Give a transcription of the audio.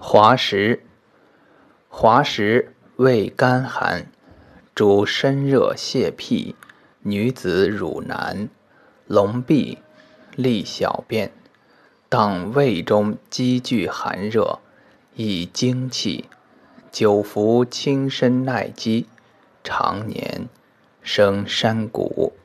滑石，滑石味甘寒，主身热泄辟，女子乳难，龙闭，利小便，当胃中积聚寒热，以精气。久服轻身耐饥，常年生山谷。